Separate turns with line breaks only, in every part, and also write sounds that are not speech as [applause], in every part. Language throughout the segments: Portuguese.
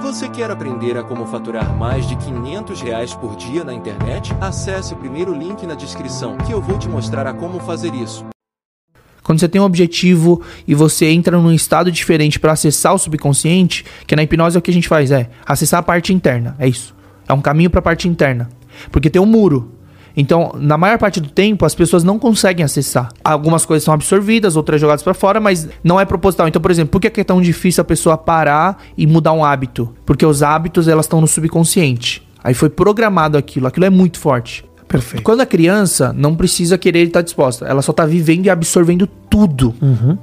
Você quer aprender a como faturar mais de 500 reais por dia na internet? Acesse o primeiro link na descrição que eu vou te mostrar a como fazer isso.
Quando você tem um objetivo e você entra num estado diferente para acessar o subconsciente, que na hipnose é o que a gente faz, é acessar a parte interna, é isso. É um caminho para a parte interna. Porque tem um muro. Então, na maior parte do tempo, as pessoas não conseguem acessar. Algumas coisas são absorvidas, outras jogadas para fora, mas não é proposital. Então, por exemplo, por que é tão difícil a pessoa parar e mudar um hábito? Porque os hábitos, elas estão no subconsciente. Aí foi programado aquilo, aquilo é muito forte.
Perfeito.
Quando a criança não precisa querer estar disposta, ela só tá vivendo e absorvendo tudo,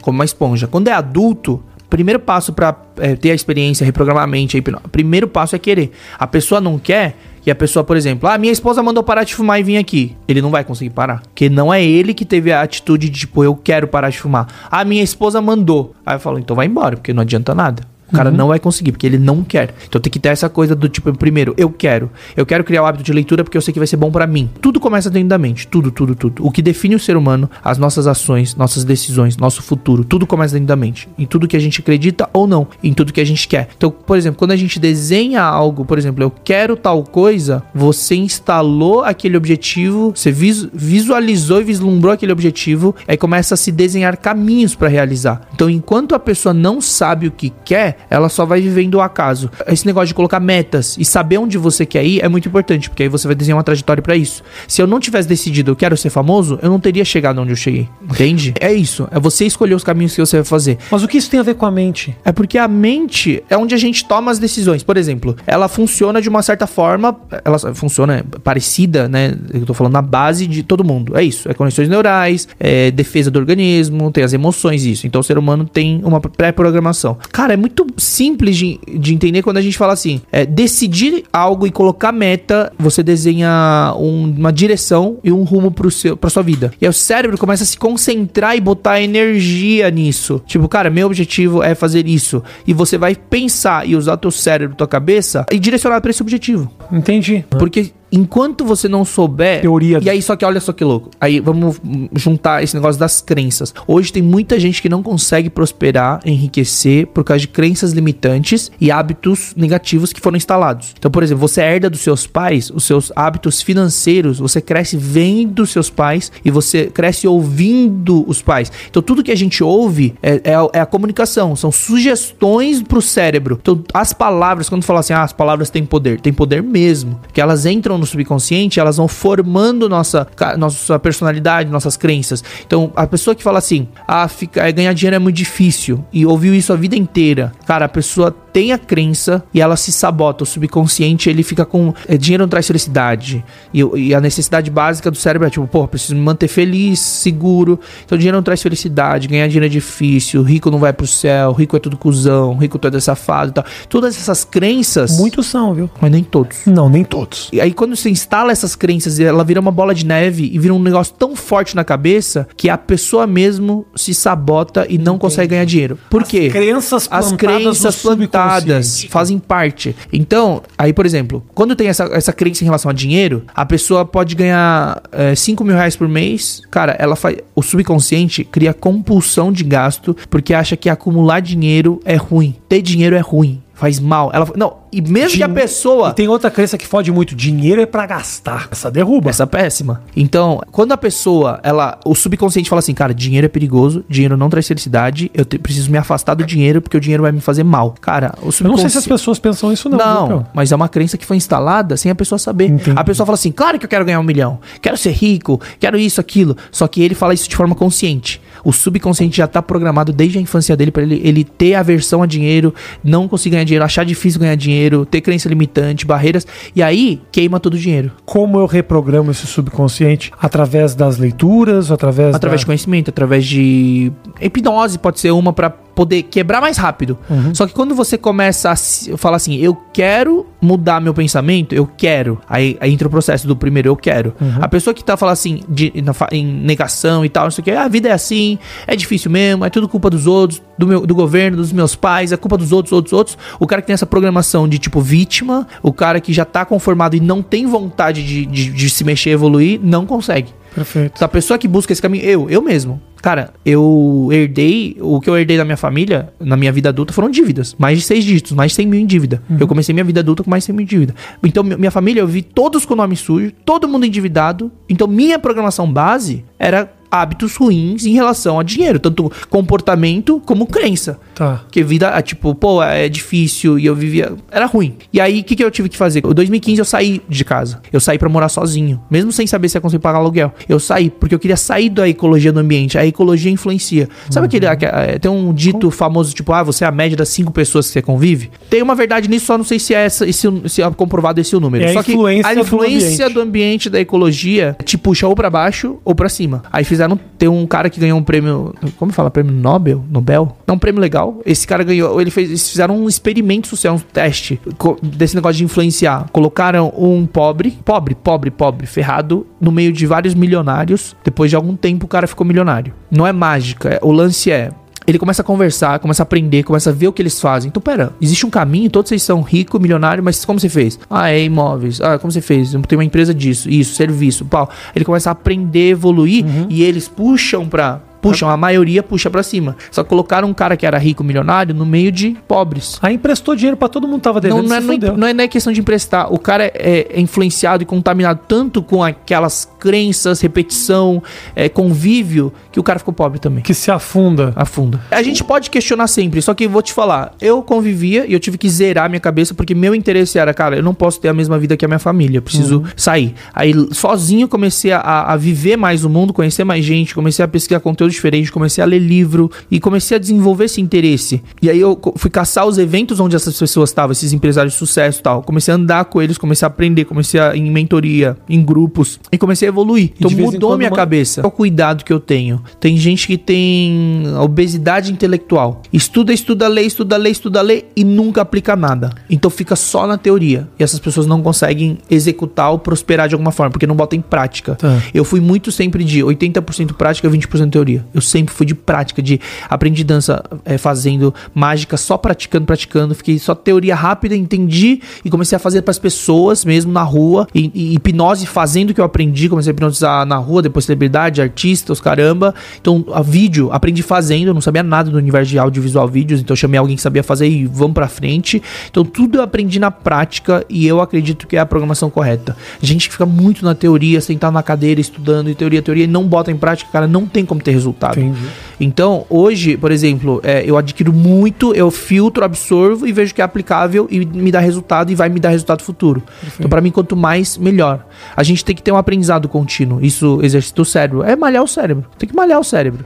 como uma esponja. Quando é adulto, primeiro passo para ter a experiência, reprogramar a mente, a primeiro passo é querer. A pessoa não quer e a pessoa, por exemplo, ah, minha esposa mandou parar de fumar e vir aqui. Ele não vai conseguir parar. Porque não é ele que teve a atitude de, tipo, eu quero parar de fumar. Ah, minha esposa mandou. Aí eu falo, então vai embora, porque não adianta nada. O cara não vai conseguir, porque ele não quer. Então tem que ter essa coisa do tipo, primeiro, eu quero. Eu quero criar o hábito de leitura porque eu sei que vai ser bom pra mim. Tudo começa dentro da mente. Tudo, tudo, tudo. O que define o ser humano, as nossas ações, nossas decisões, nosso futuro, tudo começa dentro da mente. Em tudo que a gente acredita ou não. Em tudo que a gente quer. Então, por exemplo, quando a gente desenha algo, por exemplo, eu quero tal coisa, você instalou aquele objetivo, você vis- visualizou e vislumbrou aquele objetivo, aí começa a se desenhar caminhos pra realizar. Então, enquanto a pessoa não sabe o que quer, ela só vai vivendo o acaso. Esse negócio de colocar metas e saber onde você quer ir é muito importante, porque aí você vai desenhar uma trajetória pra isso. Se eu não tivesse decidido eu quero ser famoso, eu não teria chegado onde eu cheguei. Entende? [laughs] É isso. É você escolher os caminhos que você vai fazer.
Mas o que isso tem a ver com a mente?
É porque a mente é onde a gente toma as decisões. Por exemplo, ela funciona de uma certa forma, ela funciona parecida, né? Eu tô falando na base de todo mundo. É isso. É conexões neurais, é defesa do organismo, tem as emoções, isso. Então o ser humano tem uma pré-programação. Cara, é muito simples de, de entender quando a gente fala assim: é, decidir algo e colocar meta, você desenha um- uma direção e um rumo pro seu, pra sua vida. E aí o cérebro começa a se concentrar e botar energia nisso. Tipo, cara, meu objetivo é fazer isso. E você vai pensar e usar teu cérebro, tua cabeça e direcionar pra esse objetivo.
Entendi.
Porque enquanto você não souber.
Teoria.
E aí, só que olha só que louco. Aí vamos juntar esse negócio das crenças. Hoje tem muita gente que não consegue prosperar, enriquecer por causa de crenças limitantes e hábitos negativos que foram instalados. Então, por exemplo, você herda dos seus pais os seus hábitos financeiros, você cresce vendo seus pais e você cresce ouvindo os pais. Então, tudo que a gente ouve é, é a, é a comunicação, são sugestões pro cérebro. Então, as palavras, quando fala assim, ah, as palavras têm poder, tem poder mesmo, que elas entram no subconsciente, elas vão formando nossa, nossa personalidade, nossas crenças. Então, a pessoa que fala assim, ah, fica, é, ganhar dinheiro é muito difícil, e ouviu isso a vida inteira, cara, a pessoa tem a crença e ela se sabota. O subconsciente, ele fica com. é, dinheiro não traz felicidade. E, e a necessidade básica do cérebro é tipo, pô, preciso me manter feliz, seguro. Então, dinheiro não traz felicidade, ganhar dinheiro é difícil, rico não vai pro céu, rico é tudo cuzão, rico todo é safado e tal. Todas essas crenças.
Muitos são, viu?
Mas nem todos.
Não, nem todos.
E aí, quando você instala essas crenças, ela vira uma bola de neve e vira um negócio tão forte na cabeça que a pessoa mesmo se sabota e não consegue ganhar dinheiro. Por quê?
crenças
As
plantadas
crenças
no
plantadas
subconsciente.
fazem parte. Então, aí, por exemplo, quando tem essa, essa crença em relação a dinheiro, a pessoa pode ganhar 5 mil reais por mês. Cara, ela faz. O subconsciente cria compulsão de gasto porque acha que acumular dinheiro é ruim. Ter dinheiro é ruim. Faz mal. Ela, não, e mesmo que a
Din-
pessoa.
E tem outra crença que fode muito. Dinheiro é pra gastar. Essa derruba.
Essa é péssima. Então, quando a pessoa, ela, o subconsciente fala assim, cara, dinheiro é perigoso, dinheiro não traz felicidade, eu te- preciso me afastar do dinheiro porque o dinheiro vai me fazer mal. Cara, o
Eu não
subconsciente.
sei se as pessoas pensam isso, não.
Não,
viu,
mas é uma crença que foi instalada sem a pessoa saber.
Entendi.
A pessoa fala assim: claro que eu quero ganhar um milhão, quero ser rico, quero isso, aquilo. Só que ele fala isso de forma consciente. O subconsciente já tá programado desde a infância dele pra ele, ele ter aversão a dinheiro, não conseguir ganhar dinheiro, achar difícil ganhar dinheiro, ter crença limitante, barreiras. E aí queima todo o dinheiro.
Como eu reprogramo esse subconsciente? Através das leituras, através,
Através
da...
de conhecimento, através de hipnose, pode ser uma pra poder quebrar mais rápido.
Uhum.
Só que quando você começa a falar assim, eu quero mudar meu pensamento, eu quero. Aí, aí entra o processo do primeiro eu quero.
Uhum.
A pessoa que tá falando assim, de- na em negação e tal, não sei o que, a vida é assim, é difícil mesmo, é tudo culpa dos outros, do, meu, do governo, dos meus pais, é culpa dos outros, outros, outros. O cara que tem essa programação de tipo vítima, o cara que já tá conformado e não tem vontade de, de, de se mexer, evoluir, não consegue.
Perfeito.
Então, a pessoa que busca esse caminho, eu, eu mesmo. Cara, eu herdei, o que eu herdei da minha família, na minha vida adulta, foram dívidas. Mais de seis dígitos, mais de 100 mil em dívida. Eu comecei minha vida adulta com mais de 100 mil em dívida. Então, mi- minha família, eu vi todos com nome sujo, todo mundo endividado. Então, minha programação base era hábitos ruins em relação a dinheiro, tanto comportamento como crença.
Tá.
Porque vida, ah, tipo, pô, é difícil e eu vivia. Era ruim. E aí, o que, que eu tive que fazer? Em 2015 eu saí de casa. Eu saí pra morar sozinho. Mesmo sem saber se ia conseguir pagar aluguel. Eu saí, porque eu queria sair da ecologia do ambiente. A ecologia influencia. Sabe aquele. aque- eh, Tem um dito famoso, tipo, ah, você é a média das cinco pessoas que você convive? Tem uma verdade nisso, só não sei se é, essa, esse, se é comprovado esse o número.
É a
só que
influência
a
do
influência
ambiente.
do ambiente da ecologia te puxa ou pra baixo ou pra cima. Aí fizeram. Tem um cara que ganhou um prêmio. Como fala? Prêmio Nobel? Nobel? Não, um prêmio legal. Esse cara ganhou. Ele fez, eles fizeram um experimento social, um teste desse negócio de influenciar. Colocaram um pobre, pobre, pobre, pobre, ferrado, no meio de vários milionários. Depois de algum tempo, o cara ficou milionário. Não é mágica. é- o lance é. Ele começa a conversar, começa a aprender, começa a ver o que eles fazem. Então, pera, existe um caminho, todos vocês são rico, milionário, mas como você fez? Ah, é imóveis. Ah, como você fez? Tenho uma empresa disso, isso, serviço, pau. Ele começa a aprender, evoluir e eles puxam pra. Puxam, a maioria puxa pra cima. Só colocaram um cara que era rico, milionário, no meio de pobres.
Aí emprestou dinheiro pra todo mundo tava devendo.
Não, não, é, nem-
fudeu.
não é questão de emprestar. O cara é, é influenciado e contaminado tanto com aquelas crenças, repetição, é, convívio, que o cara ficou pobre também
Que se afunda.
afunda. A gente pode questionar sempre, só que vou te falar, eu convivia e eu tive que zerar minha cabeça porque meu interesse era, cara, eu não posso ter a mesma vida que a minha família, eu preciso sair. Aí sozinho comecei a, a viver mais o mundo, conhecer mais gente, comecei a pesquisar conteúdo diferente, comecei a ler livro e comecei a desenvolver esse interesse. E aí eu fui caçar os eventos onde essas pessoas estavam, esses empresários de sucesso e tal. Comecei a andar com eles, comecei a aprender, comecei a em mentoria, em grupos e comecei a evoluir. Então mudou minha
uma-
cabeça. O cuidado que eu tenho? Tem gente que tem obesidade intelectual. Estuda, estuda, lê, estuda, lê, estuda, lê e nunca aplica nada. Então fica só na teoria. E essas pessoas não conseguem executar ou prosperar de alguma forma, porque não botam em prática.
Tá.
Eu fui muito sempre de 80% prática, 20% teoria. Eu sempre fui de prática, de aprendi dança eh, fazendo mágica, só praticando, praticando. Fiquei só teoria rápida, entendi e comecei a fazer para as pessoas mesmo na rua. E, e hipnose fazendo o que eu aprendi. Comecei a hipnotizar na rua, depois celebridade, artista, os caramba. Então, a vídeo, aprendi fazendo, eu não sabia nada do universo de audiovisual vídeos, então chamei alguém que sabia fazer e vamos pra frente. Então, tudo eu aprendi na prática e eu acredito que é a programação correta. Gente que fica muito na teoria, sentado na cadeira, estudando e teoria, teoria, e não bota em prática, cara, não tem como ter resultado.
Entendi.
Então, hoje, por exemplo, é, eu adquiro muito, eu filtro, absorvo e vejo que é aplicável e me dá resultado e vai me dar resultado futuro. Então, pra mim, quanto mais, melhor. A gente tem que ter um aprendizado contínuo. Isso exercita o cérebro. É malhar o cérebro. Tem que malhar o cérebro.